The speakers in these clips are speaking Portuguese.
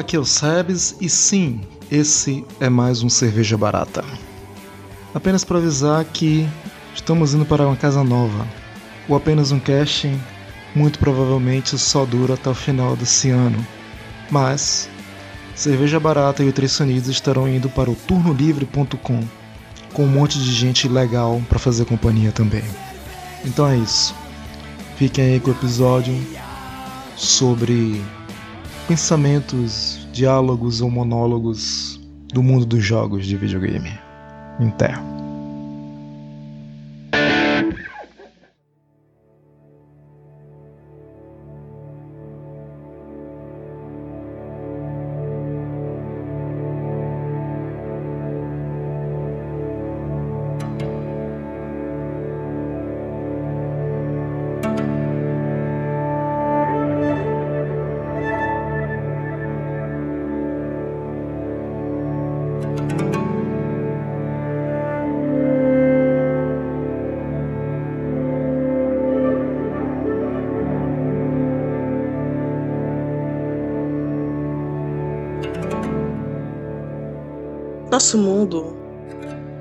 aqui é o Sebes e sim, esse é mais um Cerveja Barata. Apenas para avisar que estamos indo para uma casa nova. O apenas um casting muito provavelmente só dura até o final desse ano. Mas Cerveja Barata e o Três Unidos estarão indo para o turnolivre.com com um monte de gente legal para fazer companhia também. Então é isso. Fiquem aí com o episódio sobre pensamentos, diálogos ou monólogos do mundo dos jogos de videogame. Até. Nosso mundo,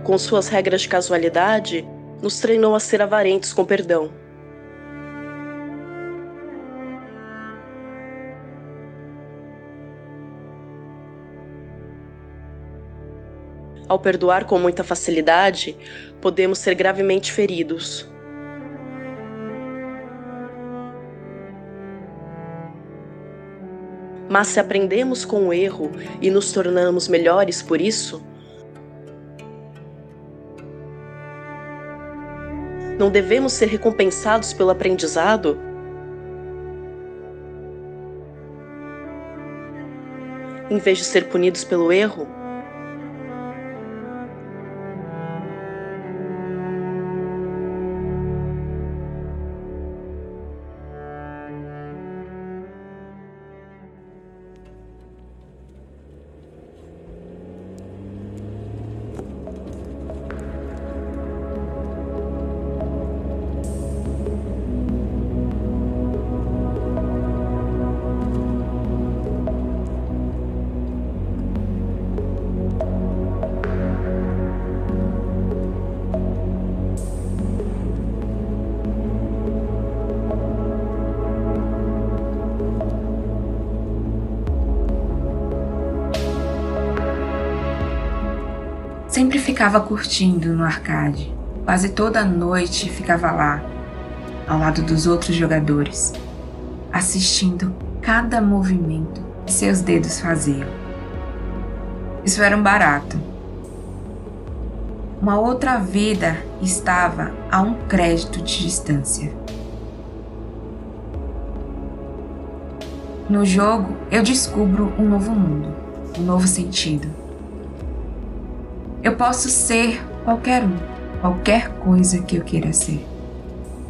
com suas regras de casualidade, nos treinou a ser avarentos com perdão. Ao perdoar com muita facilidade, podemos ser gravemente feridos. Mas se aprendemos com o erro e nos tornamos melhores por isso, não devemos ser recompensados pelo aprendizado? Em vez de ser punidos pelo erro? Sempre ficava curtindo no arcade. Quase toda noite ficava lá, ao lado dos outros jogadores, assistindo cada movimento que seus dedos faziam. Isso era um barato. Uma outra vida estava a um crédito de distância. No jogo, eu descubro um novo mundo, um novo sentido eu posso ser qualquer um, qualquer coisa que eu queira ser.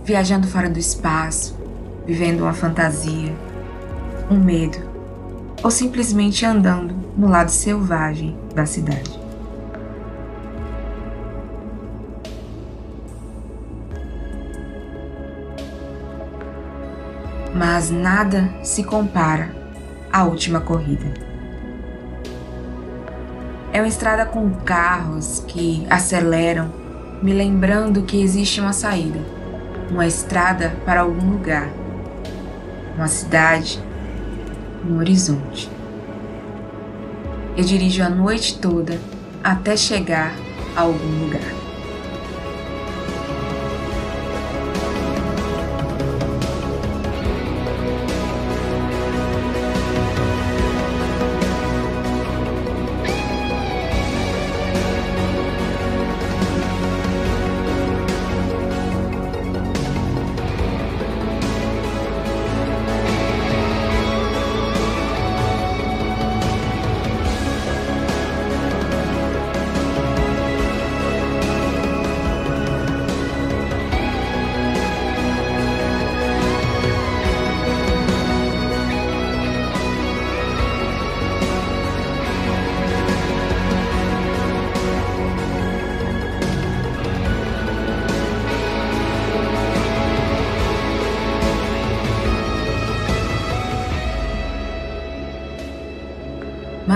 Viajando fora do espaço, vivendo uma fantasia, um medo, ou simplesmente andando no lado selvagem da cidade. Mas nada se compara à última corrida. É uma estrada com carros que aceleram, me lembrando que existe uma saída, uma estrada para algum lugar, uma cidade, um horizonte. Eu dirijo a noite toda até chegar a algum lugar.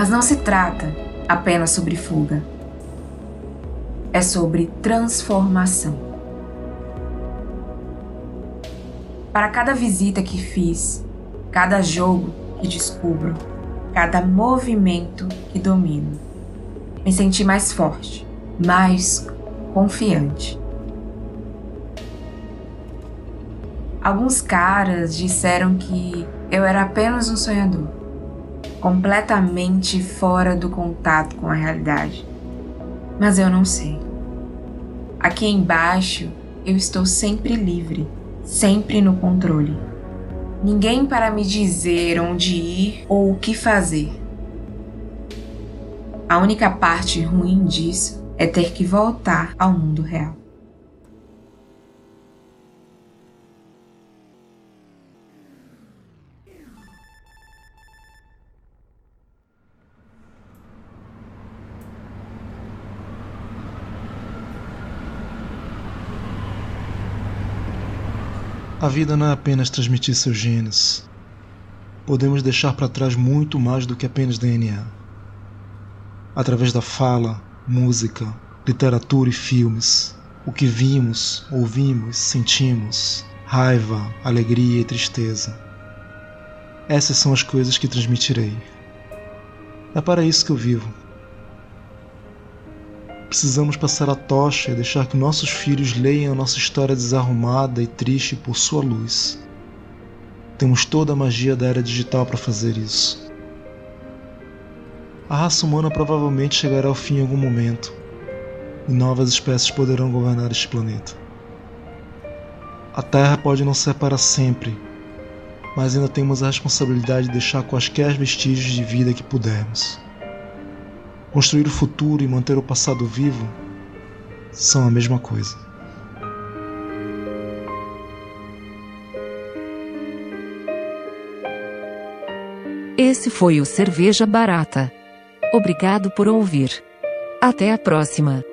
Mas não se trata apenas sobre fuga. É sobre transformação. Para cada visita que fiz, cada jogo que descubro, cada movimento que domino, me senti mais forte, mais confiante. Alguns caras disseram que eu era apenas um sonhador, completamente fora do contato com a realidade. Mas eu não sei. Aqui embaixo eu estou sempre livre, sempre no controle. Ninguém para me dizer onde ir ou o que fazer. A única parte ruim disso é ter que voltar ao mundo real. A vida não é apenas transmitir seus genes. Podemos deixar para trás muito mais do que apenas DNA. Através da fala, música, literatura e filmes, o que vimos, ouvimos, sentimos, raiva, alegria e tristeza. Essas são as coisas que transmitirei. É para isso que eu vivo Precisamos passar a tocha e deixar que nossos filhos leiam a nossa história desarrumada e triste por sua luz. Temos toda a magia da era digital para fazer isso. A raça humana provavelmente chegará ao fim em algum momento, e novas espécies poderão governar este planeta. A Terra pode não ser para sempre, mas ainda temos a responsabilidade de deixar quaisquer vestígios de vida que pudermos. Construir o futuro e manter o passado vivo são a mesma coisa. Esse foi o Cerveja Barata. Obrigado por ouvir. Até a próxima.